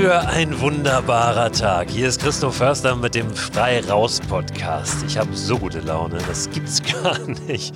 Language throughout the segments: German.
Für ein wunderbarer Tag. Hier ist Christoph Förster mit dem Frei Raus Podcast. Ich habe so gute Laune, das gibt's gar nicht.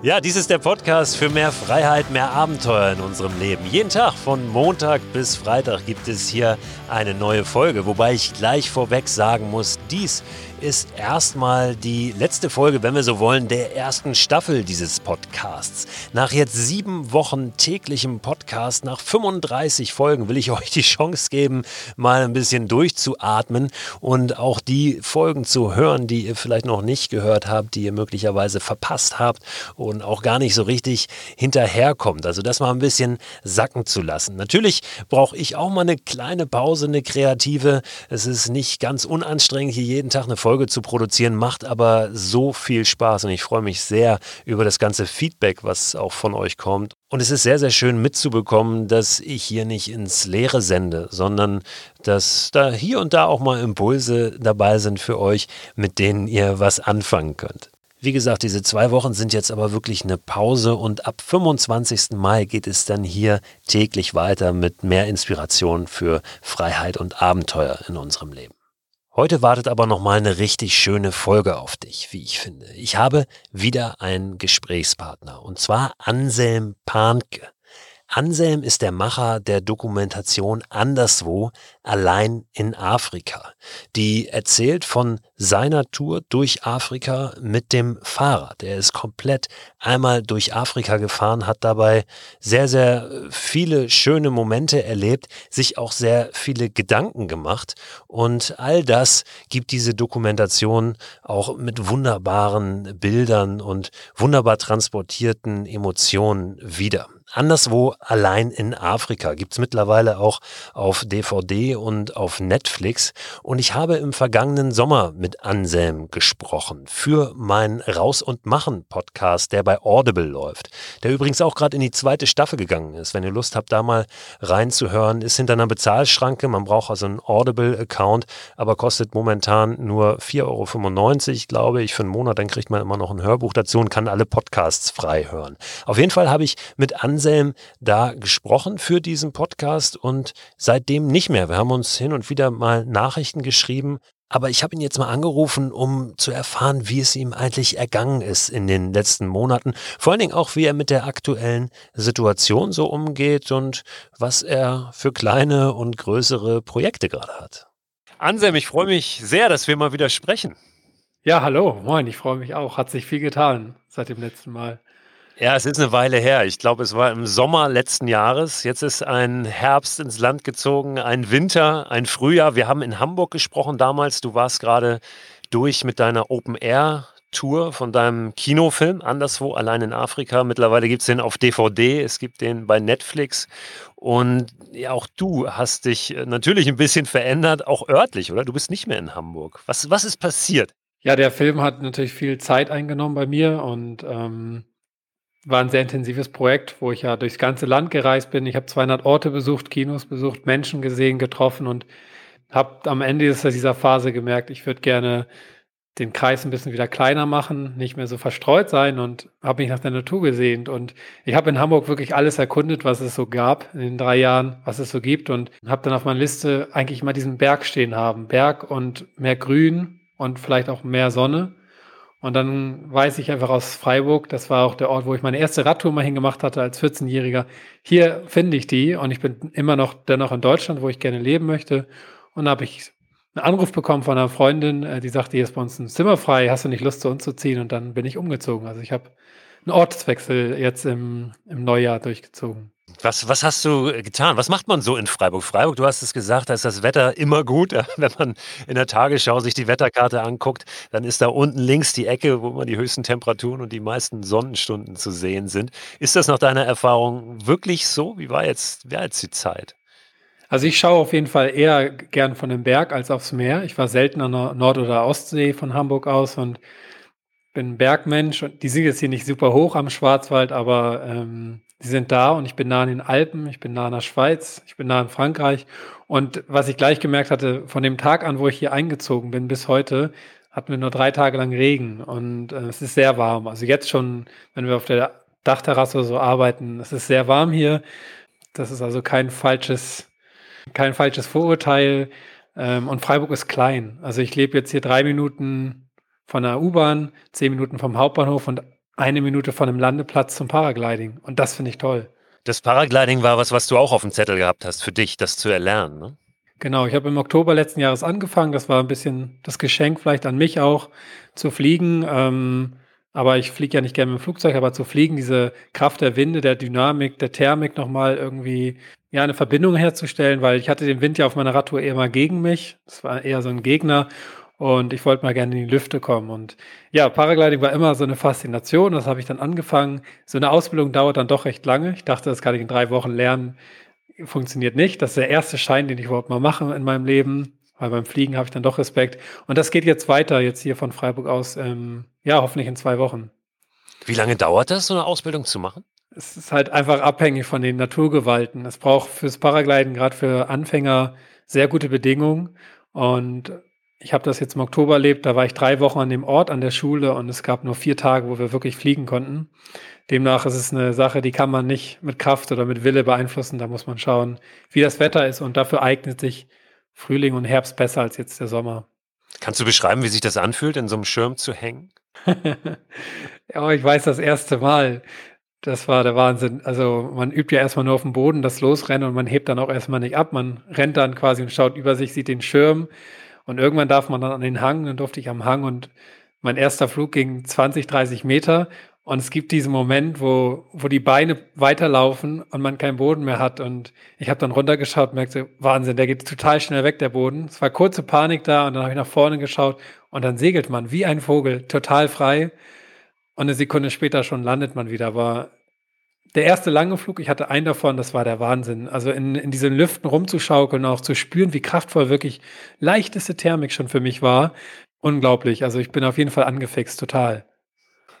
Ja, dies ist der Podcast für mehr Freiheit, mehr Abenteuer in unserem Leben. Jeden Tag von Montag bis Freitag gibt es hier eine neue Folge, wobei ich gleich vorweg sagen muss, dies ist erstmal die letzte Folge, wenn wir so wollen, der ersten Staffel dieses Podcasts. Nach jetzt sieben Wochen täglichem Podcast, nach 35 Folgen, will ich euch die Chance geben, mal ein bisschen durchzuatmen und auch die Folgen zu hören, die ihr vielleicht noch nicht gehört habt, die ihr möglicherweise verpasst habt und auch gar nicht so richtig hinterherkommt. Also das mal ein bisschen sacken zu lassen. Natürlich brauche ich auch mal eine kleine Pause, eine kreative. Es ist nicht ganz unanstrengend, hier jeden Tag eine Folge Folge zu produzieren, macht aber so viel Spaß und ich freue mich sehr über das ganze Feedback, was auch von euch kommt. Und es ist sehr, sehr schön mitzubekommen, dass ich hier nicht ins Leere sende, sondern dass da hier und da auch mal Impulse dabei sind für euch, mit denen ihr was anfangen könnt. Wie gesagt, diese zwei Wochen sind jetzt aber wirklich eine Pause und ab 25. Mai geht es dann hier täglich weiter mit mehr Inspiration für Freiheit und Abenteuer in unserem Leben. Heute wartet aber nochmal eine richtig schöne Folge auf dich, wie ich finde. Ich habe wieder einen Gesprächspartner und zwar Anselm Pahnke. Anselm ist der Macher der Dokumentation Anderswo, allein in Afrika, die erzählt von seiner Tour durch Afrika mit dem Fahrrad. Er ist komplett einmal durch Afrika gefahren, hat dabei sehr, sehr viele schöne Momente erlebt, sich auch sehr viele Gedanken gemacht und all das gibt diese Dokumentation auch mit wunderbaren Bildern und wunderbar transportierten Emotionen wieder. Anderswo allein in Afrika gibt es mittlerweile auch auf DVD und auf Netflix. Und ich habe im vergangenen Sommer mit Anselm gesprochen für meinen Raus und Machen Podcast, der bei Audible läuft. Der übrigens auch gerade in die zweite Staffel gegangen ist. Wenn ihr Lust habt, da mal reinzuhören, ist hinter einer Bezahlschranke. Man braucht also einen Audible-Account, aber kostet momentan nur 4,95 Euro, glaube ich, für einen Monat. Dann kriegt man immer noch ein Hörbuch dazu und kann alle Podcasts frei hören. Auf jeden Fall habe ich mit Anselm Anselm da gesprochen für diesen Podcast und seitdem nicht mehr. Wir haben uns hin und wieder mal Nachrichten geschrieben, aber ich habe ihn jetzt mal angerufen, um zu erfahren, wie es ihm eigentlich ergangen ist in den letzten Monaten. Vor allen Dingen auch, wie er mit der aktuellen Situation so umgeht und was er für kleine und größere Projekte gerade hat. Anselm, ich freue mich sehr, dass wir mal wieder sprechen. Ja, hallo, moin, ich freue mich auch. Hat sich viel getan seit dem letzten Mal. Ja, es ist eine Weile her. Ich glaube, es war im Sommer letzten Jahres. Jetzt ist ein Herbst ins Land gezogen, ein Winter, ein Frühjahr. Wir haben in Hamburg gesprochen damals. Du warst gerade durch mit deiner Open Air Tour von deinem Kinofilm anderswo, allein in Afrika. Mittlerweile gibt es den auf DVD, es gibt den bei Netflix. Und ja, auch du hast dich natürlich ein bisschen verändert, auch örtlich, oder? Du bist nicht mehr in Hamburg. Was, was ist passiert? Ja, der Film hat natürlich viel Zeit eingenommen bei mir und ähm, war ein sehr intensives Projekt, wo ich ja durchs ganze Land gereist bin. Ich habe 200 Orte besucht, Kinos besucht, Menschen gesehen, getroffen und habe am Ende dieser Phase gemerkt, ich würde gerne den Kreis ein bisschen wieder kleiner machen, nicht mehr so verstreut sein und habe mich nach der Natur gesehnt. Und ich habe in Hamburg wirklich alles erkundet, was es so gab in den drei Jahren, was es so gibt und habe dann auf meiner Liste eigentlich mal diesen Berg stehen haben. Berg und mehr Grün und vielleicht auch mehr Sonne. Und dann weiß ich einfach aus Freiburg, das war auch der Ort, wo ich meine erste Radtour mal hingemacht hatte als 14-Jähriger. Hier finde ich die und ich bin immer noch dennoch in Deutschland, wo ich gerne leben möchte. Und da habe ich einen Anruf bekommen von einer Freundin, äh, die sagte, hier ist bei uns ein Zimmer frei, hast du nicht Lust zu uns zu ziehen? Und dann bin ich umgezogen. Also ich habe einen Ortswechsel jetzt im, im Neujahr durchgezogen. Was, was hast du getan? Was macht man so in Freiburg? Freiburg, du hast es gesagt, da ist das Wetter immer gut. Wenn man in der Tagesschau sich die Wetterkarte anguckt, dann ist da unten links die Ecke, wo man die höchsten Temperaturen und die meisten Sonnenstunden zu sehen sind. Ist das nach deiner Erfahrung wirklich so? Wie war jetzt, war jetzt die Zeit? Also ich schaue auf jeden Fall eher gern von dem Berg als aufs Meer. Ich war selten an der Nord- oder Ostsee von Hamburg aus und bin Bergmensch. Die sind jetzt hier nicht super hoch am Schwarzwald, aber ähm, Sie sind da und ich bin nah in den Alpen, ich bin nah in der Schweiz, ich bin nah in Frankreich. Und was ich gleich gemerkt hatte, von dem Tag an, wo ich hier eingezogen bin, bis heute, hatten wir nur drei Tage lang Regen und äh, es ist sehr warm. Also jetzt schon, wenn wir auf der Dachterrasse so arbeiten, es ist sehr warm hier. Das ist also kein falsches kein falsches Vorurteil. Ähm, und Freiburg ist klein. Also ich lebe jetzt hier drei Minuten von der U-Bahn, zehn Minuten vom Hauptbahnhof und eine Minute von einem Landeplatz zum Paragliding. Und das finde ich toll. Das Paragliding war was, was du auch auf dem Zettel gehabt hast, für dich, das zu erlernen, ne? Genau, ich habe im Oktober letzten Jahres angefangen. Das war ein bisschen das Geschenk vielleicht an mich auch, zu fliegen. Ähm, aber ich fliege ja nicht gerne mit dem Flugzeug, aber zu fliegen, diese Kraft der Winde, der Dynamik, der Thermik nochmal irgendwie ja, eine Verbindung herzustellen, weil ich hatte den Wind ja auf meiner Radtour eher mal gegen mich. Das war eher so ein Gegner und ich wollte mal gerne in die Lüfte kommen. Und ja, Paragliding war immer so eine Faszination. Das habe ich dann angefangen. So eine Ausbildung dauert dann doch recht lange. Ich dachte, das kann ich in drei Wochen lernen. Funktioniert nicht. Das ist der erste Schein, den ich überhaupt mal mache in meinem Leben. Weil beim Fliegen habe ich dann doch Respekt. Und das geht jetzt weiter, jetzt hier von Freiburg aus, ähm, ja, hoffentlich in zwei Wochen. Wie lange dauert das, so eine Ausbildung zu machen? Es ist halt einfach abhängig von den Naturgewalten. Es braucht fürs Paragliden, gerade für Anfänger, sehr gute Bedingungen. Und ich habe das jetzt im Oktober erlebt, da war ich drei Wochen an dem Ort, an der Schule und es gab nur vier Tage, wo wir wirklich fliegen konnten. Demnach ist es eine Sache, die kann man nicht mit Kraft oder mit Wille beeinflussen. Da muss man schauen, wie das Wetter ist und dafür eignet sich Frühling und Herbst besser als jetzt der Sommer. Kannst du beschreiben, wie sich das anfühlt, in so einem Schirm zu hängen? ja, ich weiß das erste Mal. Das war der Wahnsinn. Also man übt ja erstmal nur auf dem Boden das Losrennen und man hebt dann auch erstmal nicht ab. Man rennt dann quasi und schaut über sich, sieht den Schirm und irgendwann darf man dann an den Hang. Dann durfte ich am Hang und mein erster Flug ging 20, 30 Meter und es gibt diesen Moment, wo, wo die Beine weiterlaufen und man keinen Boden mehr hat. Und ich habe dann runtergeschaut und merkte, Wahnsinn, der geht total schnell weg, der Boden. Es war kurze Panik da und dann habe ich nach vorne geschaut und dann segelt man wie ein Vogel, total frei. Und eine Sekunde später schon landet man wieder. War der erste lange Flug, ich hatte einen davon, das war der Wahnsinn. Also in, in diesen Lüften rumzuschaukeln, auch zu spüren, wie kraftvoll wirklich leichteste Thermik schon für mich war. Unglaublich. Also ich bin auf jeden Fall angefixt, total.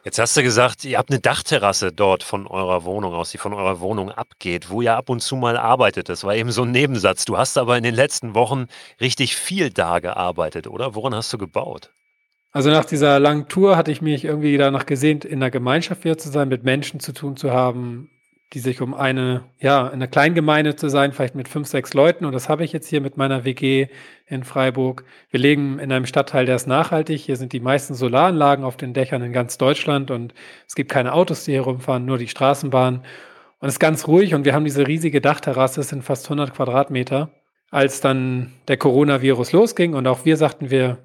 Jetzt hast du gesagt, ihr habt eine Dachterrasse dort von eurer Wohnung aus, die von eurer Wohnung abgeht, wo ihr ab und zu mal arbeitet. Das war eben so ein Nebensatz. Du hast aber in den letzten Wochen richtig viel da gearbeitet, oder? Woran hast du gebaut? Also nach dieser langen Tour hatte ich mich irgendwie danach gesehnt, in der Gemeinschaft wieder zu sein, mit Menschen zu tun zu haben, die sich um eine, ja, in einer Kleingemeinde zu sein, vielleicht mit fünf, sechs Leuten. Und das habe ich jetzt hier mit meiner WG in Freiburg. Wir leben in einem Stadtteil, der ist nachhaltig. Hier sind die meisten Solaranlagen auf den Dächern in ganz Deutschland und es gibt keine Autos, die hier rumfahren, nur die Straßenbahn. Und es ist ganz ruhig und wir haben diese riesige Dachterrasse, es sind fast 100 Quadratmeter als dann der Coronavirus losging und auch wir sagten, wir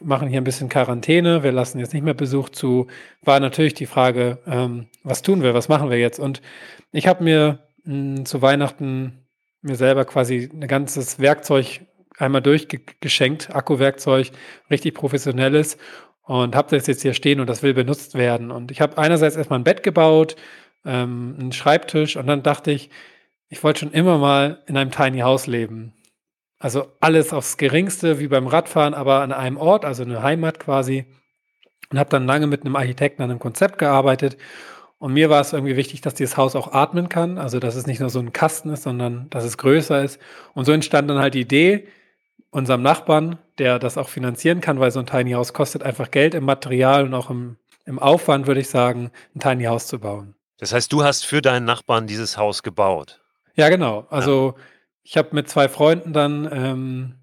machen hier ein bisschen Quarantäne, wir lassen jetzt nicht mehr Besuch zu, war natürlich die Frage, ähm, was tun wir, was machen wir jetzt? Und ich habe mir mh, hm, zu Weihnachten mir selber quasi ein ganzes Werkzeug einmal durchgeschenkt, Akkuwerkzeug, richtig professionelles und habe das jetzt hier stehen und das will benutzt werden. Und ich habe einerseits erstmal ein Bett gebaut, ähm, einen Schreibtisch und dann dachte ich, ich wollte schon immer mal in einem Tiny House leben. Also alles aufs Geringste, wie beim Radfahren, aber an einem Ort, also eine Heimat quasi. Und habe dann lange mit einem Architekten an einem Konzept gearbeitet. Und mir war es irgendwie wichtig, dass dieses Haus auch atmen kann. Also, dass es nicht nur so ein Kasten ist, sondern dass es größer ist. Und so entstand dann halt die Idee, unserem Nachbarn, der das auch finanzieren kann, weil so ein Tiny House kostet einfach Geld im Material und auch im, im Aufwand, würde ich sagen, ein Tiny House zu bauen. Das heißt, du hast für deinen Nachbarn dieses Haus gebaut? Ja, genau. Also, ja ich habe mit zwei Freunden dann ähm,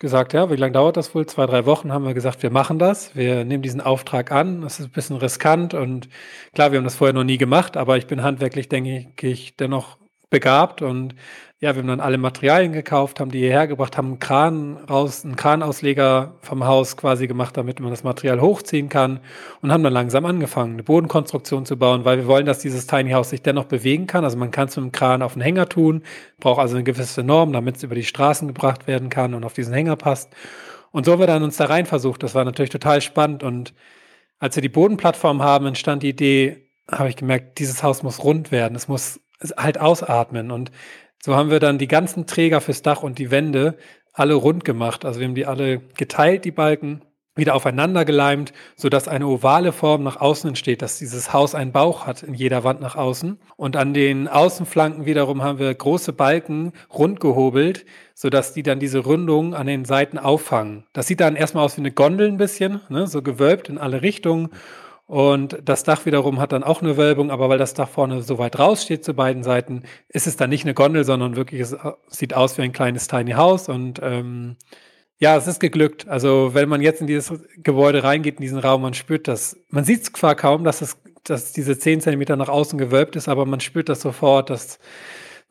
gesagt, ja, wie lange dauert das wohl? Zwei, drei Wochen haben wir gesagt, wir machen das. Wir nehmen diesen Auftrag an. Das ist ein bisschen riskant und klar, wir haben das vorher noch nie gemacht, aber ich bin handwerklich, denke ich, dennoch begabt und ja, wir haben dann alle Materialien gekauft, haben die hierher gebracht, haben einen Kran raus, einen Kranausleger vom Haus quasi gemacht, damit man das Material hochziehen kann und haben dann langsam angefangen, eine Bodenkonstruktion zu bauen, weil wir wollen, dass dieses Tiny House sich dennoch bewegen kann. Also man kann es mit dem Kran auf den Hänger tun, braucht also eine gewisse Norm, damit es über die Straßen gebracht werden kann und auf diesen Hänger passt. Und so haben wir dann uns da rein versucht. Das war natürlich total spannend und als wir die Bodenplattform haben, entstand die Idee, habe ich gemerkt, dieses Haus muss rund werden. Es muss halt ausatmen und so haben wir dann die ganzen Träger fürs Dach und die Wände alle rund gemacht. Also wir haben die alle geteilt, die Balken, wieder aufeinander geleimt, sodass eine ovale Form nach außen entsteht, dass dieses Haus einen Bauch hat in jeder Wand nach außen. Und an den Außenflanken wiederum haben wir große Balken rund gehobelt, sodass die dann diese Rundung an den Seiten auffangen. Das sieht dann erstmal aus wie eine Gondel ein bisschen, ne, so gewölbt in alle Richtungen. Und das Dach wiederum hat dann auch eine Wölbung, aber weil das Dach vorne so weit raussteht zu beiden Seiten, ist es dann nicht eine Gondel, sondern wirklich, es sieht aus wie ein kleines Tiny House. Und ähm, ja, es ist geglückt. Also wenn man jetzt in dieses Gebäude reingeht, in diesen Raum, man spürt das. Man sieht es zwar kaum, dass es, dass diese 10 Zentimeter nach außen gewölbt ist, aber man spürt das sofort. Das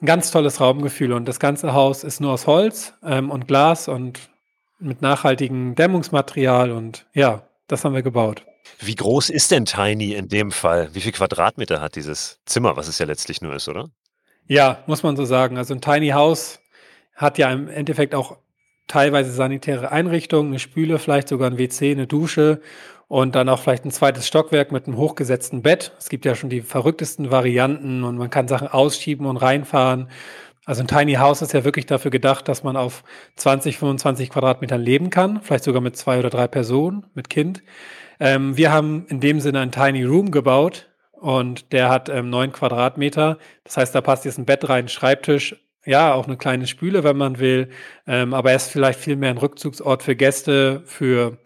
ein ganz tolles Raumgefühl. Und das ganze Haus ist nur aus Holz ähm, und Glas und mit nachhaltigem Dämmungsmaterial. Und ja, das haben wir gebaut. Wie groß ist denn Tiny in dem Fall? Wie viel Quadratmeter hat dieses Zimmer, was es ja letztlich nur ist, oder? Ja, muss man so sagen. Also ein Tiny House hat ja im Endeffekt auch teilweise sanitäre Einrichtungen, eine Spüle, vielleicht sogar ein WC, eine Dusche und dann auch vielleicht ein zweites Stockwerk mit einem hochgesetzten Bett. Es gibt ja schon die verrücktesten Varianten und man kann Sachen ausschieben und reinfahren. Also ein Tiny House ist ja wirklich dafür gedacht, dass man auf 20, 25 Quadratmetern leben kann, vielleicht sogar mit zwei oder drei Personen, mit Kind. Ähm, wir haben in dem Sinne einen Tiny Room gebaut und der hat ähm, neun Quadratmeter. Das heißt, da passt jetzt ein Bett rein, Schreibtisch, ja, auch eine kleine Spüle, wenn man will. Ähm, aber er ist vielleicht viel mehr ein Rückzugsort für Gäste, für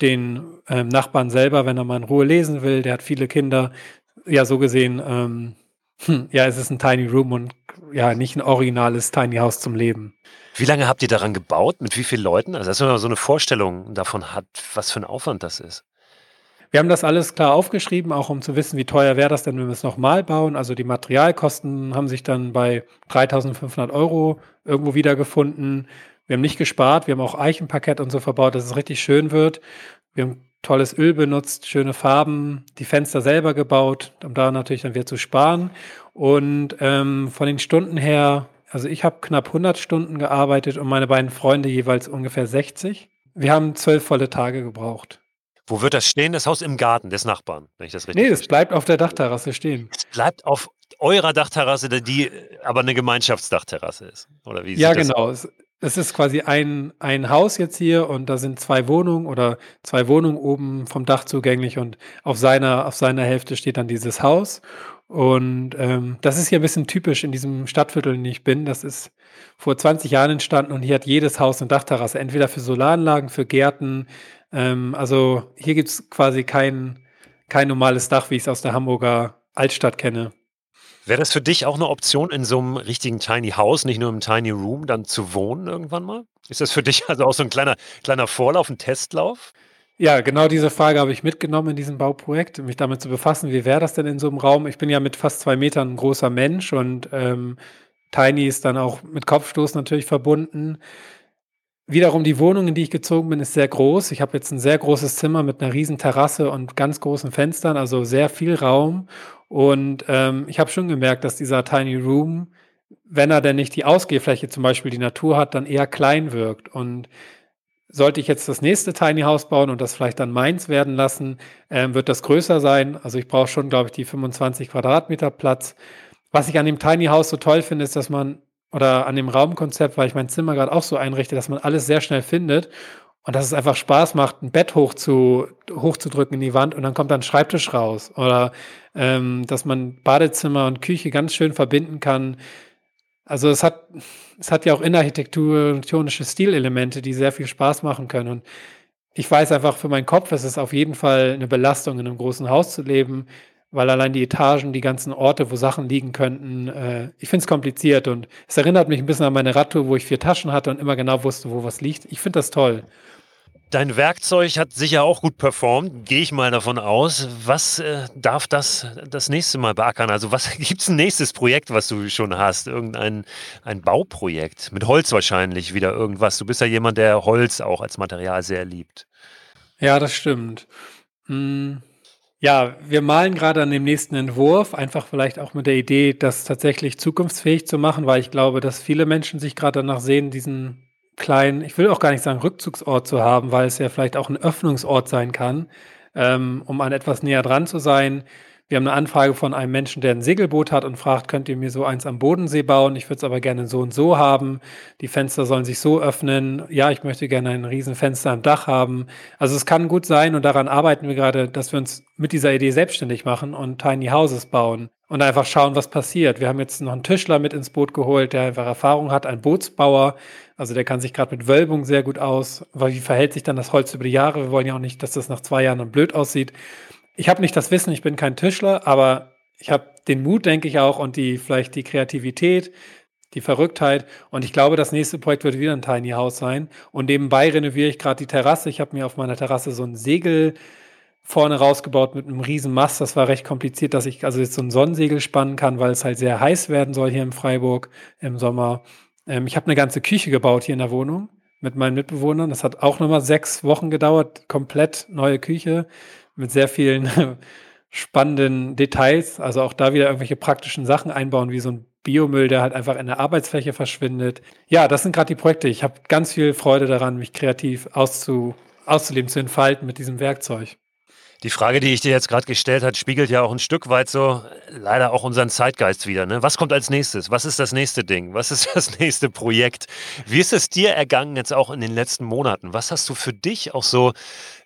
den ähm, Nachbarn selber, wenn er mal in Ruhe lesen will. Der hat viele Kinder. Ja, so gesehen, ähm, hm, ja, es ist ein Tiny Room und ja, nicht ein originales Tiny House zum Leben. Wie lange habt ihr daran gebaut? Mit wie vielen Leuten? Also, dass man so eine Vorstellung davon hat, was für ein Aufwand das ist. Wir haben das alles klar aufgeschrieben, auch um zu wissen, wie teuer wäre das denn, wenn wir es nochmal bauen. Also die Materialkosten haben sich dann bei 3500 Euro irgendwo wiedergefunden. Wir haben nicht gespart, wir haben auch Eichenparkett und so verbaut, dass es richtig schön wird. Wir haben tolles Öl benutzt, schöne Farben, die Fenster selber gebaut, um da natürlich dann wieder zu sparen. Und ähm, von den Stunden her, also ich habe knapp 100 Stunden gearbeitet und meine beiden Freunde jeweils ungefähr 60. Wir haben zwölf volle Tage gebraucht. Wo wird das stehen? Das Haus im Garten des Nachbarn, wenn ich das richtig Nee, es bleibt auf der Dachterrasse stehen. Es bleibt auf eurer Dachterrasse, die aber eine Gemeinschaftsdachterrasse ist. Oder wie ja, genau. Es, es, ist quasi ein, ein Haus jetzt hier und da sind zwei Wohnungen oder zwei Wohnungen oben vom Dach zugänglich und auf seiner, auf seiner Hälfte steht dann dieses Haus. Und ähm, das ist hier ein bisschen typisch in diesem Stadtviertel, in dem ich bin. Das ist vor 20 Jahren entstanden und hier hat jedes Haus eine Dachterrasse, entweder für Solaranlagen, für Gärten, ähm, also hier gibt es quasi kein, kein normales Dach, wie ich es aus der Hamburger Altstadt kenne. Wäre das für dich auch eine Option, in so einem richtigen Tiny House, nicht nur im Tiny Room, dann zu wohnen irgendwann mal? Ist das für dich also auch so ein kleiner, kleiner Vorlauf, ein Testlauf? Ja, genau diese Frage habe ich mitgenommen in diesem Bauprojekt, mich damit zu befassen, wie wäre das denn in so einem Raum? Ich bin ja mit fast zwei Metern ein großer Mensch und ähm, Tiny ist dann auch mit Kopfstoß natürlich verbunden. Wiederum die Wohnung, in die ich gezogen bin, ist sehr groß. Ich habe jetzt ein sehr großes Zimmer mit einer riesen Terrasse und ganz großen Fenstern, also sehr viel Raum. Und ähm, ich habe schon gemerkt, dass dieser Tiny Room, wenn er denn nicht die Ausgehfläche, zum Beispiel die Natur hat, dann eher klein wirkt. Und sollte ich jetzt das nächste Tiny House bauen und das vielleicht dann meins werden lassen, ähm, wird das größer sein. Also ich brauche schon, glaube ich, die 25 Quadratmeter Platz. Was ich an dem Tiny House so toll finde, ist, dass man oder an dem Raumkonzept, weil ich mein Zimmer gerade auch so einrichte, dass man alles sehr schnell findet und dass es einfach Spaß macht, ein Bett hoch zu, hochzudrücken in die Wand und dann kommt dann ein Schreibtisch raus. Oder ähm, dass man Badezimmer und Küche ganz schön verbinden kann. Also es hat, es hat ja auch innenarchitektonische Stilelemente, die sehr viel Spaß machen können. Und ich weiß einfach für meinen Kopf, es ist auf jeden Fall eine Belastung, in einem großen Haus zu leben weil allein die Etagen, die ganzen Orte, wo Sachen liegen könnten, äh, ich finde es kompliziert und es erinnert mich ein bisschen an meine Radtour, wo ich vier Taschen hatte und immer genau wusste, wo was liegt. Ich finde das toll. Dein Werkzeug hat sicher auch gut performt, gehe ich mal davon aus. Was äh, darf das das nächste Mal beackern? Also was gibt es ein nächstes Projekt, was du schon hast? Irgendein ein Bauprojekt mit Holz wahrscheinlich wieder irgendwas. Du bist ja jemand, der Holz auch als Material sehr liebt. Ja, das stimmt. Hm. Ja, wir malen gerade an dem nächsten Entwurf, einfach vielleicht auch mit der Idee, das tatsächlich zukunftsfähig zu machen, weil ich glaube, dass viele Menschen sich gerade danach sehen, diesen kleinen, ich will auch gar nicht sagen Rückzugsort zu haben, weil es ja vielleicht auch ein Öffnungsort sein kann, ähm, um an etwas näher dran zu sein. Wir haben eine Anfrage von einem Menschen, der ein Segelboot hat und fragt, könnt ihr mir so eins am Bodensee bauen? Ich würde es aber gerne so und so haben. Die Fenster sollen sich so öffnen. Ja, ich möchte gerne ein Riesenfenster am Dach haben. Also es kann gut sein und daran arbeiten wir gerade, dass wir uns mit dieser Idee selbstständig machen und Tiny Houses bauen und einfach schauen, was passiert. Wir haben jetzt noch einen Tischler mit ins Boot geholt, der einfach Erfahrung hat, ein Bootsbauer. Also der kann sich gerade mit Wölbung sehr gut aus. Weil wie verhält sich dann das Holz über die Jahre? Wir wollen ja auch nicht, dass das nach zwei Jahren dann blöd aussieht ich habe nicht das Wissen, ich bin kein Tischler, aber ich habe den Mut, denke ich auch, und die vielleicht die Kreativität, die Verrücktheit. Und ich glaube, das nächste Projekt wird wieder ein Tiny House sein. Und nebenbei renoviere ich gerade die Terrasse. Ich habe mir auf meiner Terrasse so ein Segel vorne rausgebaut mit einem riesen Mast. Das war recht kompliziert, dass ich also jetzt so ein Sonnensegel spannen kann, weil es halt sehr heiß werden soll hier in Freiburg im Sommer. Ähm, ich habe eine ganze Küche gebaut hier in der Wohnung mit meinen Mitbewohnern. Das hat auch nochmal sechs Wochen gedauert. Komplett neue Küche mit sehr vielen spannenden Details. Also auch da wieder irgendwelche praktischen Sachen einbauen, wie so ein Biomüll, der halt einfach in der Arbeitsfläche verschwindet. Ja, das sind gerade die Projekte. Ich habe ganz viel Freude daran, mich kreativ auszu, auszuleben, zu entfalten mit diesem Werkzeug. Die Frage, die ich dir jetzt gerade gestellt habe, spiegelt ja auch ein Stück weit so leider auch unseren Zeitgeist wieder. Ne? Was kommt als nächstes? Was ist das nächste Ding? Was ist das nächste Projekt? Wie ist es dir ergangen jetzt auch in den letzten Monaten? Was hast du für dich auch so,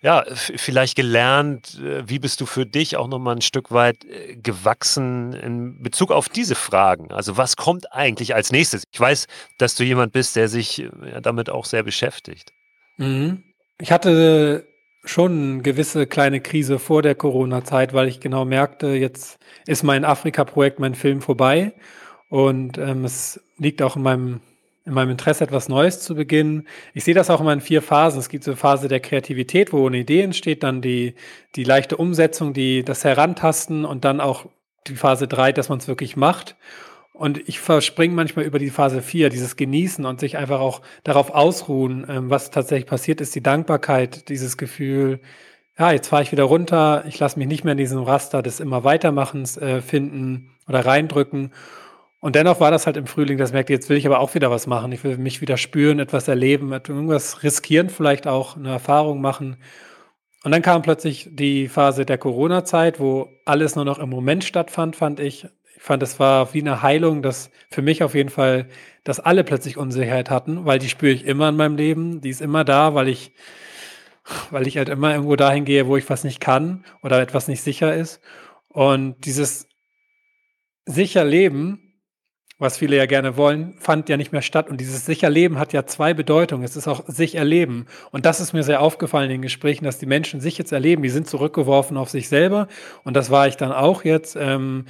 ja, vielleicht gelernt? Äh, wie bist du für dich auch nochmal ein Stück weit äh, gewachsen in Bezug auf diese Fragen? Also was kommt eigentlich als nächstes? Ich weiß, dass du jemand bist, der sich äh, damit auch sehr beschäftigt. Mhm. Ich hatte schon eine gewisse kleine Krise vor der Corona-Zeit, weil ich genau merkte, jetzt ist mein Afrika-Projekt, mein Film vorbei und ähm, es liegt auch in meinem, in meinem Interesse, etwas Neues zu beginnen. Ich sehe das auch immer in vier Phasen. Es gibt so eine Phase der Kreativität, wo eine Idee entsteht, dann die, die leichte Umsetzung, die, das Herantasten und dann auch die Phase drei, dass man es wirklich macht. Und ich verspringe manchmal über die Phase 4, dieses Genießen und sich einfach auch darauf ausruhen, ähm, was tatsächlich passiert ist, die Dankbarkeit, dieses Gefühl, ja, jetzt fahre ich wieder runter, ich lasse mich nicht mehr in diesem Raster des immer Weitermachens äh, finden oder reindrücken. Und dennoch war das halt im Frühling, das merkte, jetzt will ich aber auch wieder was machen. Ich will mich wieder spüren, etwas erleben, irgendwas riskieren, vielleicht auch eine Erfahrung machen. Und dann kam plötzlich die Phase der Corona-Zeit, wo alles nur noch im Moment stattfand, fand ich fand, es war wie eine Heilung, dass für mich auf jeden Fall, dass alle plötzlich Unsicherheit hatten, weil die spüre ich immer in meinem Leben. Die ist immer da, weil ich, weil ich halt immer irgendwo dahin gehe, wo ich was nicht kann oder etwas nicht sicher ist. Und dieses sicher Leben, was viele ja gerne wollen, fand ja nicht mehr statt. Und dieses sicher Leben hat ja zwei Bedeutungen. Es ist auch sich erleben. Und das ist mir sehr aufgefallen in den Gesprächen, dass die Menschen sich jetzt erleben. Die sind zurückgeworfen auf sich selber. Und das war ich dann auch jetzt. Ähm,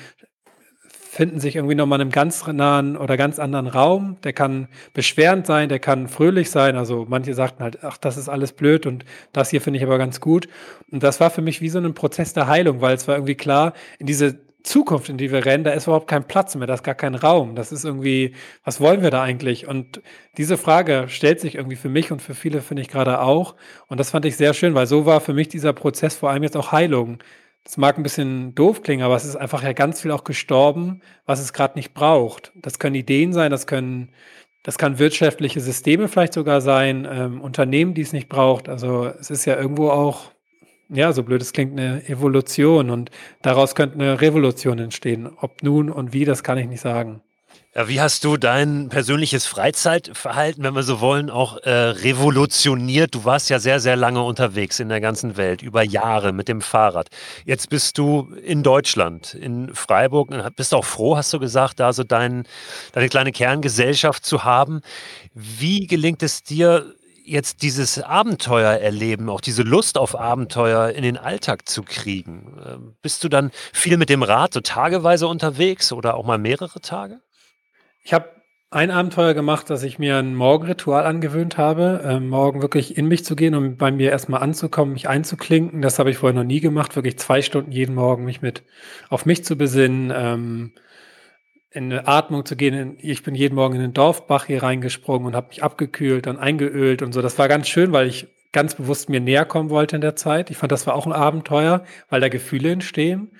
finden sich irgendwie nochmal in einem ganz nahen oder ganz anderen Raum. Der kann beschwerend sein, der kann fröhlich sein. Also manche sagten halt, ach, das ist alles blöd und das hier finde ich aber ganz gut. Und das war für mich wie so ein Prozess der Heilung, weil es war irgendwie klar, in diese Zukunft, in die wir rennen, da ist überhaupt kein Platz mehr, da ist gar kein Raum. Das ist irgendwie, was wollen wir da eigentlich? Und diese Frage stellt sich irgendwie für mich und für viele, finde ich gerade auch. Und das fand ich sehr schön, weil so war für mich dieser Prozess vor allem jetzt auch Heilung. Das mag ein bisschen doof klingen, aber es ist einfach ja ganz viel auch gestorben, was es gerade nicht braucht. Das können Ideen sein, das können, das kann wirtschaftliche Systeme vielleicht sogar sein, ähm, Unternehmen, die es nicht braucht. Also es ist ja irgendwo auch, ja, so blöd es klingt, eine Evolution und daraus könnte eine Revolution entstehen. Ob nun und wie, das kann ich nicht sagen. Ja, wie hast du dein persönliches Freizeitverhalten, wenn wir so wollen, auch äh, revolutioniert? Du warst ja sehr, sehr lange unterwegs in der ganzen Welt, über Jahre mit dem Fahrrad. Jetzt bist du in Deutschland, in Freiburg, bist auch froh, hast du gesagt, da so dein, deine kleine Kerngesellschaft zu haben. Wie gelingt es dir, jetzt dieses Abenteuer erleben, auch diese Lust auf Abenteuer in den Alltag zu kriegen? Ähm, bist du dann viel mit dem Rad so tageweise unterwegs oder auch mal mehrere Tage? Ich habe ein Abenteuer gemacht, dass ich mir ein Morgenritual angewöhnt habe, äh, morgen wirklich in mich zu gehen und bei mir erstmal anzukommen, mich einzuklinken. Das habe ich vorher noch nie gemacht, wirklich zwei Stunden jeden Morgen mich mit auf mich zu besinnen, ähm, in eine Atmung zu gehen. Ich bin jeden Morgen in den Dorfbach hier reingesprungen und habe mich abgekühlt und eingeölt und so. Das war ganz schön, weil ich ganz bewusst mir näher kommen wollte in der Zeit. Ich fand, das war auch ein Abenteuer, weil da Gefühle entstehen.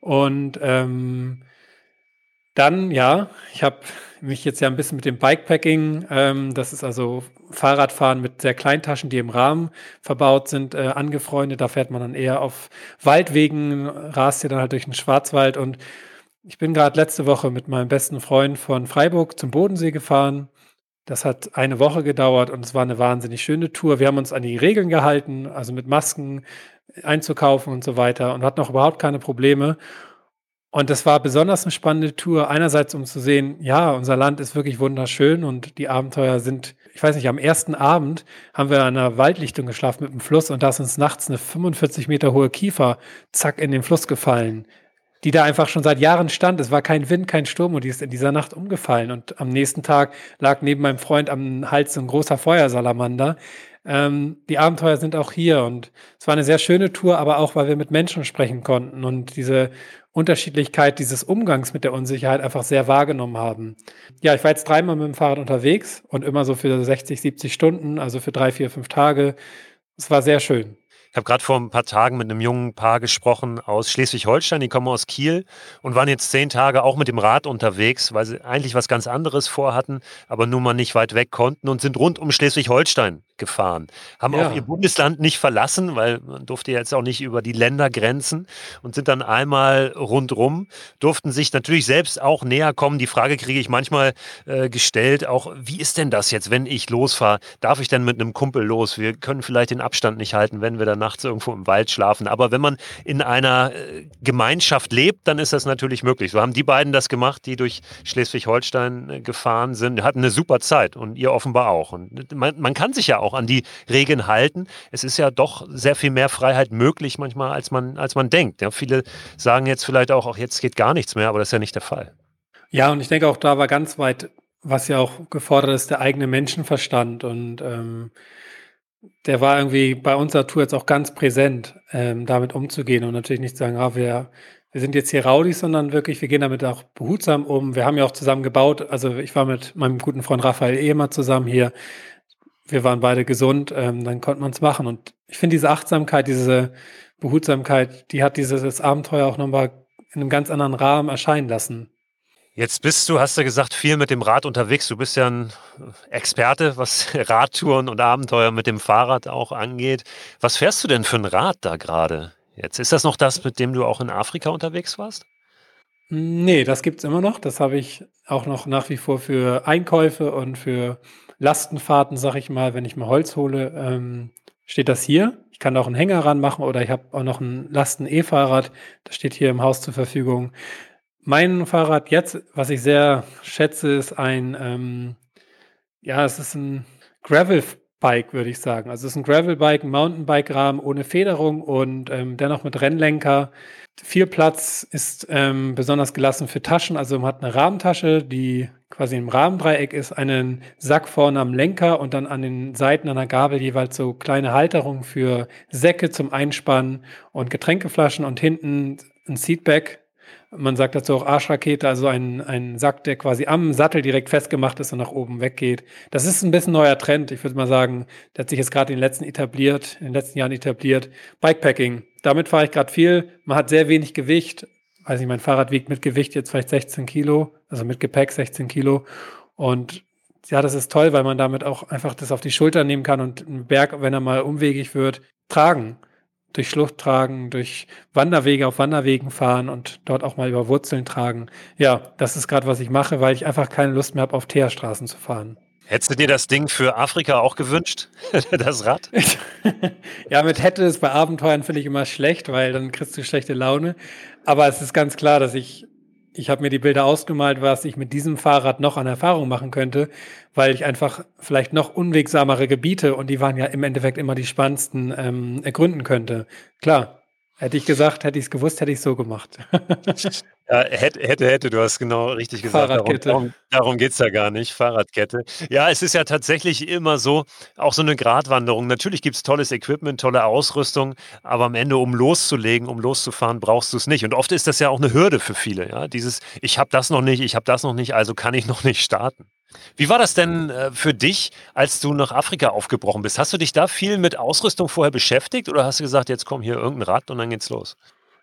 Und ähm, dann, ja, ich habe mich jetzt ja ein bisschen mit dem Bikepacking, ähm, das ist also Fahrradfahren mit sehr Kleintaschen, die im Rahmen verbaut sind, äh, angefreundet. Da fährt man dann eher auf Waldwegen, rast hier dann halt durch den Schwarzwald. Und ich bin gerade letzte Woche mit meinem besten Freund von Freiburg zum Bodensee gefahren. Das hat eine Woche gedauert und es war eine wahnsinnig schöne Tour. Wir haben uns an die Regeln gehalten, also mit Masken einzukaufen und so weiter und hatten auch überhaupt keine Probleme. Und das war besonders eine spannende Tour. Einerseits, um zu sehen, ja, unser Land ist wirklich wunderschön und die Abenteuer sind, ich weiß nicht, am ersten Abend haben wir an einer Waldlichtung geschlafen mit dem Fluss und da ist uns nachts eine 45 Meter hohe Kiefer, zack, in den Fluss gefallen, die da einfach schon seit Jahren stand. Es war kein Wind, kein Sturm und die ist in dieser Nacht umgefallen. Und am nächsten Tag lag neben meinem Freund am Hals ein großer Feuersalamander. Ähm, die Abenteuer sind auch hier und es war eine sehr schöne Tour, aber auch, weil wir mit Menschen sprechen konnten und diese Unterschiedlichkeit dieses Umgangs mit der Unsicherheit einfach sehr wahrgenommen haben. Ja, ich war jetzt dreimal mit dem Fahrrad unterwegs und immer so für 60, 70 Stunden, also für drei, vier, fünf Tage. Es war sehr schön. Ich habe gerade vor ein paar Tagen mit einem jungen Paar gesprochen aus Schleswig-Holstein, die kommen aus Kiel und waren jetzt zehn Tage auch mit dem Rad unterwegs, weil sie eigentlich was ganz anderes vorhatten, aber nun mal nicht weit weg konnten und sind rund um Schleswig-Holstein gefahren. Haben ja. auch ihr Bundesland nicht verlassen, weil man durfte jetzt auch nicht über die Ländergrenzen und sind dann einmal rundrum, durften sich natürlich selbst auch näher kommen. Die Frage kriege ich manchmal äh, gestellt, auch wie ist denn das jetzt, wenn ich losfahre? Darf ich denn mit einem Kumpel los? Wir können vielleicht den Abstand nicht halten, wenn wir danach nachts irgendwo im Wald schlafen. Aber wenn man in einer äh, Gemeinschaft lebt, dann ist das natürlich möglich. So haben die beiden das gemacht, die durch Schleswig-Holstein äh, gefahren sind, hatten eine super Zeit und ihr offenbar auch. Und man, man kann sich ja auch an die Regeln halten. Es ist ja doch sehr viel mehr Freiheit möglich manchmal, als man, als man denkt. Ja, viele sagen jetzt vielleicht auch, auch jetzt geht gar nichts mehr, aber das ist ja nicht der Fall. Ja, und ich denke auch da war ganz weit, was ja auch gefordert ist, der eigene Menschenverstand und ähm, der war irgendwie bei unserer Tour jetzt auch ganz präsent, ähm, damit umzugehen und natürlich nicht sagen, ah, wir, wir sind jetzt hier Raudis, sondern wirklich, wir gehen damit auch behutsam um. Wir haben ja auch zusammen gebaut. Also ich war mit meinem guten Freund Raphael Ehemer zusammen hier. Wir waren beide gesund, ähm, dann konnte man es machen. Und ich finde diese Achtsamkeit, diese Behutsamkeit, die hat dieses Abenteuer auch nochmal in einem ganz anderen Rahmen erscheinen lassen. Jetzt bist du, hast du gesagt, viel mit dem Rad unterwegs. Du bist ja ein Experte, was Radtouren und Abenteuer mit dem Fahrrad auch angeht. Was fährst du denn für ein Rad da gerade? Jetzt ist das noch das, mit dem du auch in Afrika unterwegs warst? Nee, das gibt es immer noch. Das habe ich auch noch nach wie vor für Einkäufe und für Lastenfahrten, sag ich mal, wenn ich mal Holz hole, ähm, steht das hier. Ich kann auch einen Hänger ranmachen oder ich habe auch noch ein Lasten-E-Fahrrad. Das steht hier im Haus zur Verfügung. Mein Fahrrad jetzt, was ich sehr schätze, ist ein, ähm, ja, es ist ein Gravel-Bike, würde ich sagen. Also es ist ein Gravel-Bike, ein Mountainbike-Rahmen ohne Federung und ähm, dennoch mit Rennlenker. Viel Platz ist ähm, besonders gelassen für Taschen. Also man hat eine Rahmentasche, die quasi im Rahmendreieck ist, einen Sack vorne am Lenker und dann an den Seiten der Gabel jeweils so kleine Halterungen für Säcke zum Einspannen und Getränkeflaschen und hinten ein Seatback man sagt dazu auch Arschrakete, also ein, ein Sack, der quasi am Sattel direkt festgemacht ist und nach oben weggeht. Das ist ein bisschen neuer Trend. Ich würde mal sagen, der hat sich jetzt gerade in den letzten etabliert, in den letzten Jahren etabliert. Bikepacking. Damit fahre ich gerade viel. Man hat sehr wenig Gewicht. Weiß nicht, mein Fahrrad wiegt mit Gewicht jetzt vielleicht 16 Kilo, also mit Gepäck 16 Kilo. Und ja, das ist toll, weil man damit auch einfach das auf die Schulter nehmen kann und einen Berg, wenn er mal umwegig wird, tragen durch Schlucht tragen, durch Wanderwege auf Wanderwegen fahren und dort auch mal über Wurzeln tragen. Ja, das ist gerade, was ich mache, weil ich einfach keine Lust mehr habe, auf Teerstraßen zu fahren. Hättest du dir das Ding für Afrika auch gewünscht, das Rad? ja, mit hätte es bei Abenteuern finde ich immer schlecht, weil dann kriegst du schlechte Laune. Aber es ist ganz klar, dass ich ich habe mir die Bilder ausgemalt, was ich mit diesem Fahrrad noch an Erfahrung machen könnte, weil ich einfach vielleicht noch unwegsamere Gebiete und die waren ja im Endeffekt immer die spannendsten ähm, ergründen könnte. Klar, hätte ich gesagt, hätte ich es gewusst, hätte ich es so gemacht. Ja, hätte, hätte, hätte, du hast genau richtig gesagt. Fahrradkette. Darum, darum geht es ja gar nicht. Fahrradkette. Ja, es ist ja tatsächlich immer so, auch so eine Gratwanderung. Natürlich gibt es tolles Equipment, tolle Ausrüstung, aber am Ende, um loszulegen, um loszufahren, brauchst du es nicht. Und oft ist das ja auch eine Hürde für viele. Ja? Dieses, ich habe das noch nicht, ich habe das noch nicht, also kann ich noch nicht starten. Wie war das denn äh, für dich, als du nach Afrika aufgebrochen bist? Hast du dich da viel mit Ausrüstung vorher beschäftigt oder hast du gesagt, jetzt komm hier irgendein Rad und dann geht's los?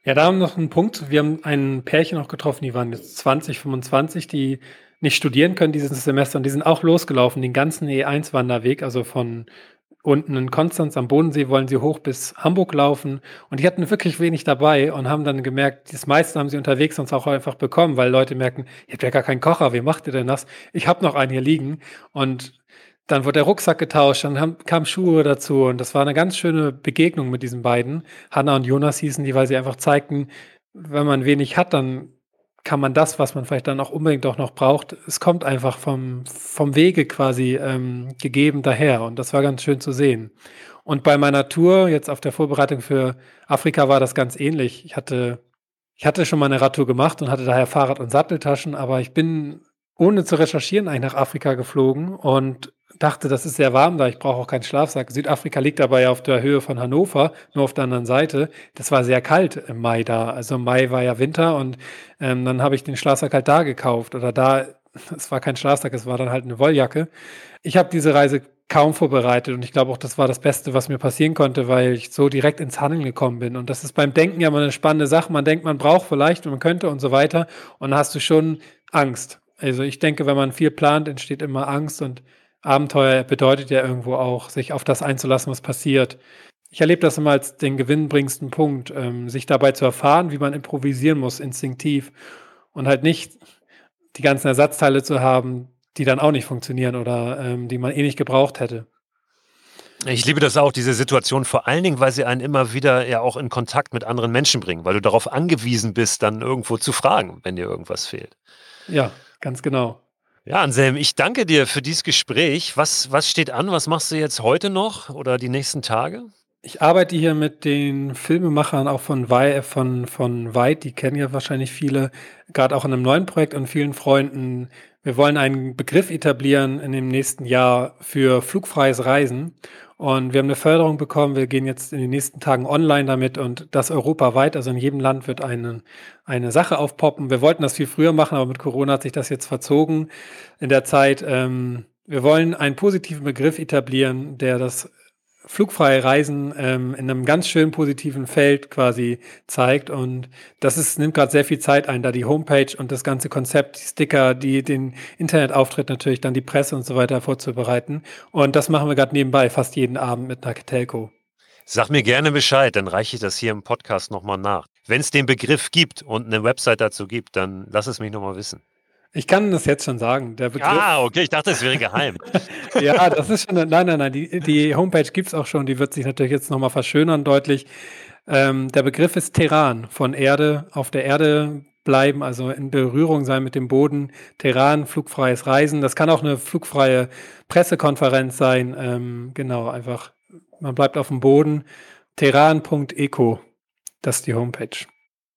Ja, da haben wir noch einen Punkt. Wir haben ein Pärchen noch getroffen, die waren jetzt 20, 25, die nicht studieren können dieses Semester und die sind auch losgelaufen, den ganzen E1-Wanderweg, also von unten in Konstanz am Bodensee wollen sie hoch bis Hamburg laufen und die hatten wirklich wenig dabei und haben dann gemerkt, das meiste haben sie unterwegs uns auch einfach bekommen, weil Leute merken, ihr habt ja gar keinen Kocher, wie macht ihr denn das? Ich habe noch einen hier liegen und dann wurde der Rucksack getauscht, dann kamen Schuhe dazu und das war eine ganz schöne Begegnung mit diesen beiden. Hanna und Jonas hießen die, weil sie einfach zeigten, wenn man wenig hat, dann kann man das, was man vielleicht dann auch unbedingt doch noch braucht, es kommt einfach vom, vom Wege quasi ähm, gegeben daher. Und das war ganz schön zu sehen. Und bei meiner Tour, jetzt auf der Vorbereitung für Afrika, war das ganz ähnlich. Ich hatte, ich hatte schon mal eine Radtour gemacht und hatte daher Fahrrad- und Satteltaschen, aber ich bin ohne zu recherchieren eigentlich nach Afrika geflogen und dachte, das ist sehr warm da, ich brauche auch keinen Schlafsack. Südafrika liegt ja auf der Höhe von Hannover, nur auf der anderen Seite. Das war sehr kalt im Mai da. Also im Mai war ja Winter und ähm, dann habe ich den Schlafsack halt da gekauft oder da, es war kein Schlafsack, es war dann halt eine Wolljacke. Ich habe diese Reise kaum vorbereitet und ich glaube auch, das war das Beste, was mir passieren konnte, weil ich so direkt ins Handeln gekommen bin. Und das ist beim Denken ja mal eine spannende Sache. Man denkt, man braucht vielleicht und man könnte und so weiter und dann hast du schon Angst. Also ich denke, wenn man viel plant, entsteht immer Angst und Abenteuer bedeutet ja irgendwo auch, sich auf das einzulassen, was passiert. Ich erlebe das immer als den gewinnbringendsten Punkt, ähm, sich dabei zu erfahren, wie man improvisieren muss, instinktiv und halt nicht die ganzen Ersatzteile zu haben, die dann auch nicht funktionieren oder ähm, die man eh nicht gebraucht hätte. Ich liebe das auch, diese Situation, vor allen Dingen, weil sie einen immer wieder ja auch in Kontakt mit anderen Menschen bringen, weil du darauf angewiesen bist, dann irgendwo zu fragen, wenn dir irgendwas fehlt. Ja, ganz genau. Ja, Anselm, ich danke dir für dieses Gespräch. Was, was steht an? Was machst du jetzt heute noch oder die nächsten Tage? Ich arbeite hier mit den Filmemachern auch von Wei von, von Weit, die kennen ja wahrscheinlich viele, gerade auch in einem neuen Projekt und vielen Freunden. Wir wollen einen Begriff etablieren in dem nächsten Jahr für flugfreies Reisen. Und wir haben eine Förderung bekommen. Wir gehen jetzt in den nächsten Tagen online damit und das europaweit. Also in jedem Land wird eine, eine Sache aufpoppen. Wir wollten das viel früher machen, aber mit Corona hat sich das jetzt verzogen in der Zeit. Ähm, wir wollen einen positiven Begriff etablieren, der das flugfreie Reisen ähm, in einem ganz schön positiven Feld quasi zeigt. Und das ist, nimmt gerade sehr viel Zeit ein, da die Homepage und das ganze Konzept, die Sticker, die den Internetauftritt natürlich, dann die Presse und so weiter vorzubereiten. Und das machen wir gerade nebenbei, fast jeden Abend mit einer Telco. Sag mir gerne Bescheid, dann reiche ich das hier im Podcast nochmal nach. Wenn es den Begriff gibt und eine Website dazu gibt, dann lass es mich nochmal wissen. Ich kann das jetzt schon sagen. Der Begriff, ah, okay, ich dachte, es wäre geheim. ja, das ist schon, nein, nein, nein, die, die Homepage gibt es auch schon, die wird sich natürlich jetzt nochmal verschönern deutlich. Ähm, der Begriff ist Terran, von Erde, auf der Erde bleiben, also in Berührung sein mit dem Boden. Terran, flugfreies Reisen. Das kann auch eine flugfreie Pressekonferenz sein. Ähm, genau, einfach, man bleibt auf dem Boden. Terran.eco, das ist die Homepage.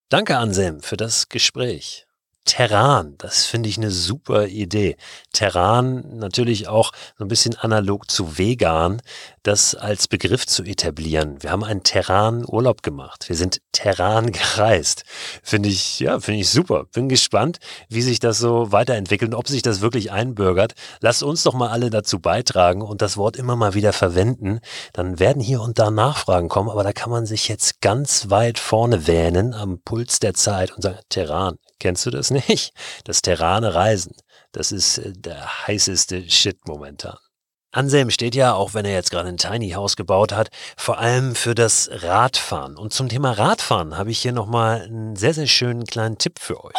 Danke, Anselm, für das Gespräch. Terran, das finde ich eine super Idee. Terran natürlich auch so ein bisschen analog zu vegan, das als Begriff zu etablieren. Wir haben einen Terran-Urlaub gemacht. Wir sind Terran gereist. Finde ich, ja, finde ich super. Bin gespannt, wie sich das so weiterentwickelt und ob sich das wirklich einbürgert. Lasst uns doch mal alle dazu beitragen und das Wort immer mal wieder verwenden. Dann werden hier und da Nachfragen kommen, aber da kann man sich jetzt ganz weit vorne wähnen am Puls der Zeit und sagen, Terran, Kennst du das nicht? Das Terrane Reisen. Das ist äh, der heißeste Shit momentan. Anselm steht ja, auch wenn er jetzt gerade ein Tiny House gebaut hat, vor allem für das Radfahren. Und zum Thema Radfahren habe ich hier nochmal einen sehr, sehr schönen kleinen Tipp für euch.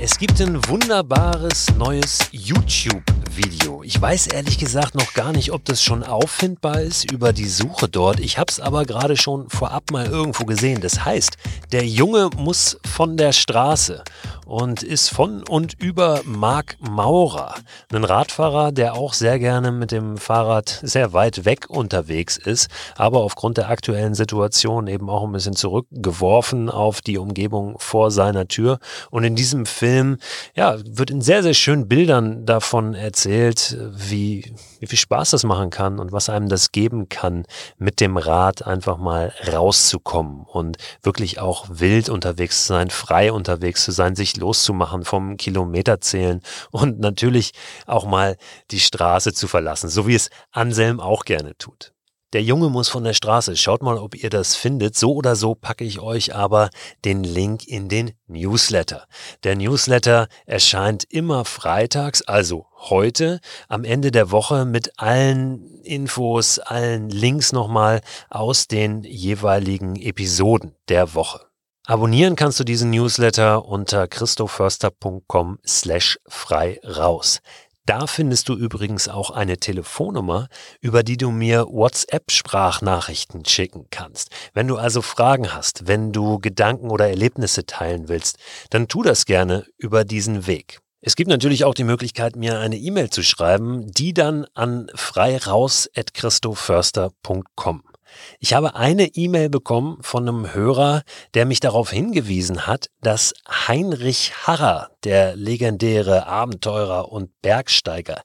Es gibt ein wunderbares neues YouTube-Video. Ich weiß ehrlich gesagt noch gar nicht, ob das schon auffindbar ist über die Suche dort. Ich habe es aber gerade schon vorab mal irgendwo gesehen. Das heißt, der Junge muss von der Straße und ist von und über Marc Maurer, ein Radfahrer, der auch sehr gerne mit dem Fahrrad sehr weit weg unterwegs ist, aber aufgrund der aktuellen Situation eben auch ein bisschen zurückgeworfen auf die Umgebung vor seiner Tür. Und in diesem Film, ja, wird in sehr, sehr schönen Bildern davon erzählt, wie, wie viel Spaß das machen kann und was einem das geben kann, mit dem Rad einfach mal rauszukommen und wirklich auch wild unterwegs zu sein, frei unterwegs zu sein, sich loszumachen vom Kilometerzählen und natürlich auch mal die Straße zu verlassen, so wie es Anselm auch gerne tut. Der Junge muss von der Straße. Schaut mal, ob ihr das findet. So oder so packe ich euch aber den Link in den Newsletter. Der Newsletter erscheint immer freitags, also heute, am Ende der Woche mit allen Infos, allen Links nochmal aus den jeweiligen Episoden der Woche. Abonnieren kannst du diesen Newsletter unter christoförster.com slash frei raus. Da findest du übrigens auch eine Telefonnummer, über die du mir WhatsApp-Sprachnachrichten schicken kannst. Wenn du also Fragen hast, wenn du Gedanken oder Erlebnisse teilen willst, dann tu das gerne über diesen Weg. Es gibt natürlich auch die Möglichkeit, mir eine E-Mail zu schreiben, die dann an freiraus.christoförster.com. Ich habe eine E-Mail bekommen von einem Hörer, der mich darauf hingewiesen hat, dass Heinrich Harrer, der legendäre Abenteurer und Bergsteiger,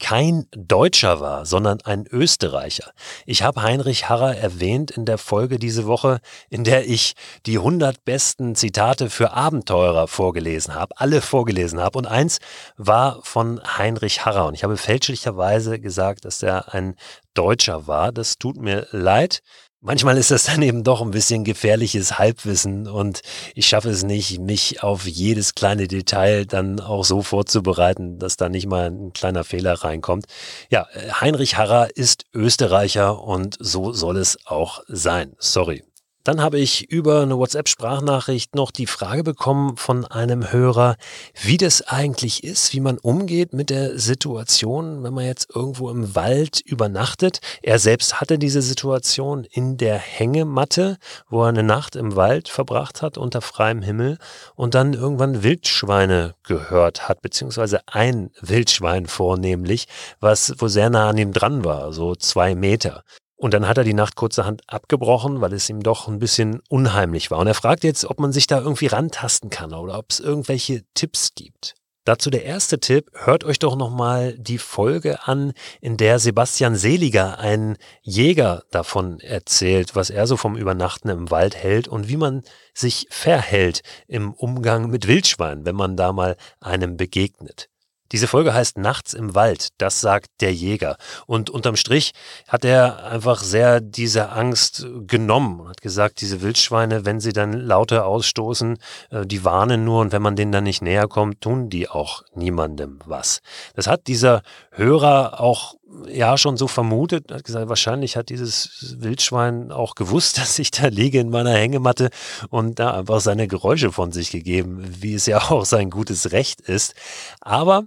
kein Deutscher war, sondern ein Österreicher. Ich habe Heinrich Harrer erwähnt in der Folge diese Woche, in der ich die 100 besten Zitate für Abenteurer vorgelesen habe, alle vorgelesen habe. Und eins war von Heinrich Harrer. Und ich habe fälschlicherweise gesagt, dass er ein Deutscher war. Das tut mir leid. Manchmal ist das dann eben doch ein bisschen gefährliches Halbwissen und ich schaffe es nicht, mich auf jedes kleine Detail dann auch so vorzubereiten, dass da nicht mal ein kleiner Fehler reinkommt. Ja, Heinrich Harrer ist Österreicher und so soll es auch sein. Sorry. Dann habe ich über eine WhatsApp-Sprachnachricht noch die Frage bekommen von einem Hörer, wie das eigentlich ist, wie man umgeht mit der Situation, wenn man jetzt irgendwo im Wald übernachtet. Er selbst hatte diese Situation in der Hängematte, wo er eine Nacht im Wald verbracht hat unter freiem Himmel und dann irgendwann Wildschweine gehört hat, beziehungsweise ein Wildschwein vornehmlich, was wo sehr nah an ihm dran war, so zwei Meter. Und dann hat er die Nacht kurzerhand abgebrochen, weil es ihm doch ein bisschen unheimlich war. Und er fragt jetzt, ob man sich da irgendwie rantasten kann oder ob es irgendwelche Tipps gibt. Dazu der erste Tipp, hört euch doch nochmal die Folge an, in der Sebastian Seliger, ein Jäger, davon erzählt, was er so vom Übernachten im Wald hält und wie man sich verhält im Umgang mit Wildschweinen, wenn man da mal einem begegnet. Diese Folge heißt Nachts im Wald, das sagt der Jäger. Und unterm Strich hat er einfach sehr diese Angst genommen und hat gesagt, diese Wildschweine, wenn sie dann lauter ausstoßen, äh, die warnen nur und wenn man denen dann nicht näher kommt, tun die auch niemandem was. Das hat dieser Hörer auch ja schon so vermutet, hat gesagt, wahrscheinlich hat dieses Wildschwein auch gewusst, dass ich da liege in meiner Hängematte und da einfach seine Geräusche von sich gegeben, wie es ja auch sein gutes Recht ist. Aber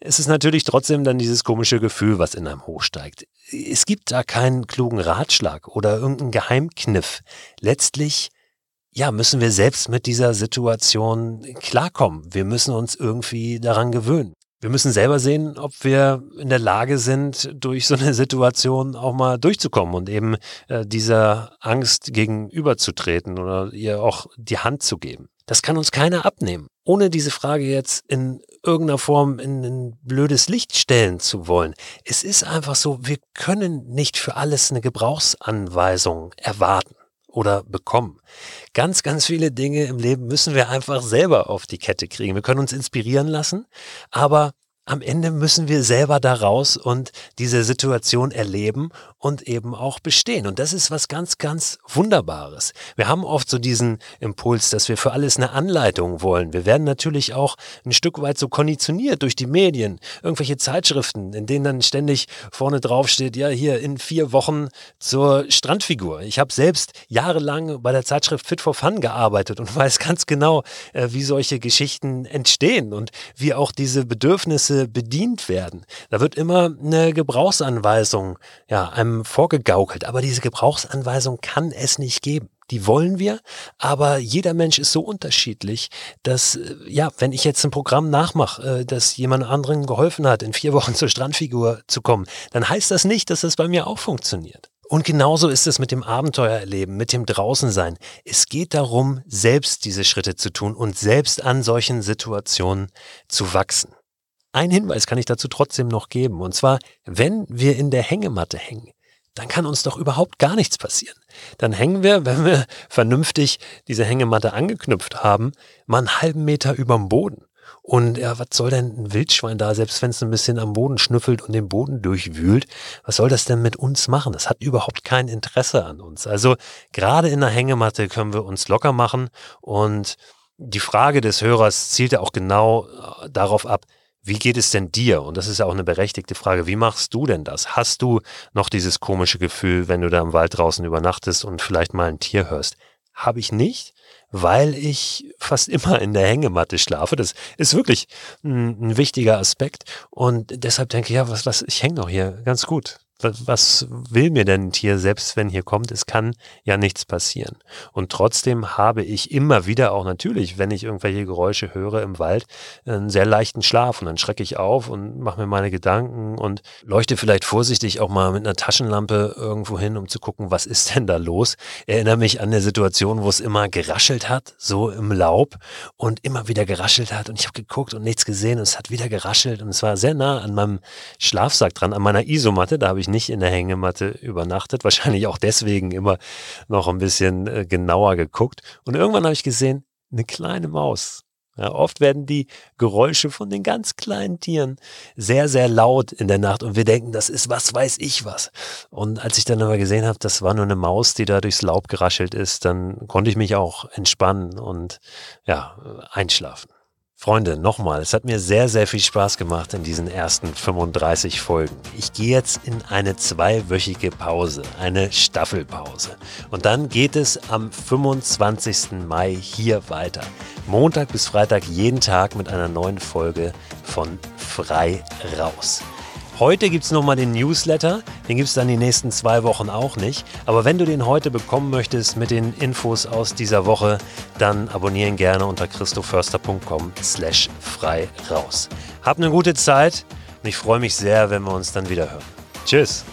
es ist natürlich trotzdem dann dieses komische Gefühl, was in einem hochsteigt. Es gibt da keinen klugen Ratschlag oder irgendeinen Geheimkniff. Letztlich ja, müssen wir selbst mit dieser Situation klarkommen. Wir müssen uns irgendwie daran gewöhnen. Wir müssen selber sehen, ob wir in der Lage sind, durch so eine Situation auch mal durchzukommen und eben äh, dieser Angst gegenüberzutreten oder ihr auch die Hand zu geben. Das kann uns keiner abnehmen. Ohne diese Frage jetzt in irgendeiner Form in ein blödes Licht stellen zu wollen. Es ist einfach so, wir können nicht für alles eine Gebrauchsanweisung erwarten oder bekommen. Ganz, ganz viele Dinge im Leben müssen wir einfach selber auf die Kette kriegen. Wir können uns inspirieren lassen, aber am Ende müssen wir selber da raus und diese Situation erleben und eben auch bestehen. Und das ist was ganz, ganz Wunderbares. Wir haben oft so diesen Impuls, dass wir für alles eine Anleitung wollen. Wir werden natürlich auch ein Stück weit so konditioniert durch die Medien, irgendwelche Zeitschriften, in denen dann ständig vorne drauf steht, ja, hier in vier Wochen zur Strandfigur. Ich habe selbst jahrelang bei der Zeitschrift Fit for Fun gearbeitet und weiß ganz genau, äh, wie solche Geschichten entstehen und wie auch diese Bedürfnisse bedient werden. Da wird immer eine Gebrauchsanweisung ja, einem vorgegaukelt. Aber diese Gebrauchsanweisung kann es nicht geben. Die wollen wir, aber jeder Mensch ist so unterschiedlich, dass, äh, ja, wenn ich jetzt ein Programm nachmache, äh, das jemand anderen geholfen hat, in vier Wochen zur Strandfigur zu kommen, dann heißt das nicht, dass das bei mir auch funktioniert. Und genauso ist es mit dem Abenteuererleben, mit dem Draußensein. Es geht darum, selbst diese Schritte zu tun und selbst an solchen Situationen zu wachsen. Ein Hinweis kann ich dazu trotzdem noch geben. Und zwar, wenn wir in der Hängematte hängen, dann kann uns doch überhaupt gar nichts passieren. Dann hängen wir, wenn wir vernünftig diese Hängematte angeknüpft haben, mal einen halben Meter überm Boden. Und ja, was soll denn ein Wildschwein da, selbst wenn es ein bisschen am Boden schnüffelt und den Boden durchwühlt, was soll das denn mit uns machen? Das hat überhaupt kein Interesse an uns. Also gerade in der Hängematte können wir uns locker machen und die Frage des Hörers zielte auch genau äh, darauf ab, wie geht es denn dir? Und das ist ja auch eine berechtigte Frage. Wie machst du denn das? Hast du noch dieses komische Gefühl, wenn du da im Wald draußen übernachtest und vielleicht mal ein Tier hörst? Habe ich nicht, weil ich fast immer in der Hängematte schlafe. Das ist wirklich ein, ein wichtiger Aspekt. Und deshalb denke ich, ja, was, was, ich hänge doch hier ganz gut was will mir denn ein Tier, selbst wenn hier kommt? Es kann ja nichts passieren. Und trotzdem habe ich immer wieder auch natürlich, wenn ich irgendwelche Geräusche höre im Wald, einen sehr leichten Schlaf. Und dann schrecke ich auf und mache mir meine Gedanken und leuchte vielleicht vorsichtig auch mal mit einer Taschenlampe irgendwo hin, um zu gucken, was ist denn da los? Erinnere mich an eine Situation, wo es immer geraschelt hat, so im Laub und immer wieder geraschelt hat. Und ich habe geguckt und nichts gesehen und es hat wieder geraschelt und es war sehr nah an meinem Schlafsack dran, an meiner Isomatte. Da habe ich nicht in der Hängematte übernachtet. Wahrscheinlich auch deswegen immer noch ein bisschen äh, genauer geguckt. Und irgendwann habe ich gesehen, eine kleine Maus. Ja, oft werden die Geräusche von den ganz kleinen Tieren sehr, sehr laut in der Nacht und wir denken, das ist was weiß ich was. Und als ich dann aber gesehen habe, das war nur eine Maus, die da durchs Laub geraschelt ist, dann konnte ich mich auch entspannen und ja, einschlafen. Freunde, nochmal, es hat mir sehr, sehr viel Spaß gemacht in diesen ersten 35 Folgen. Ich gehe jetzt in eine zweiwöchige Pause, eine Staffelpause. Und dann geht es am 25. Mai hier weiter. Montag bis Freitag jeden Tag mit einer neuen Folge von Frei raus. Heute gibt es nochmal den Newsletter. Den gibt es dann die nächsten zwei Wochen auch nicht. Aber wenn du den heute bekommen möchtest mit den Infos aus dieser Woche, dann abonnieren gerne unter christoförster.com slash frei raus. Hab eine gute Zeit und ich freue mich sehr, wenn wir uns dann wieder hören. Tschüss!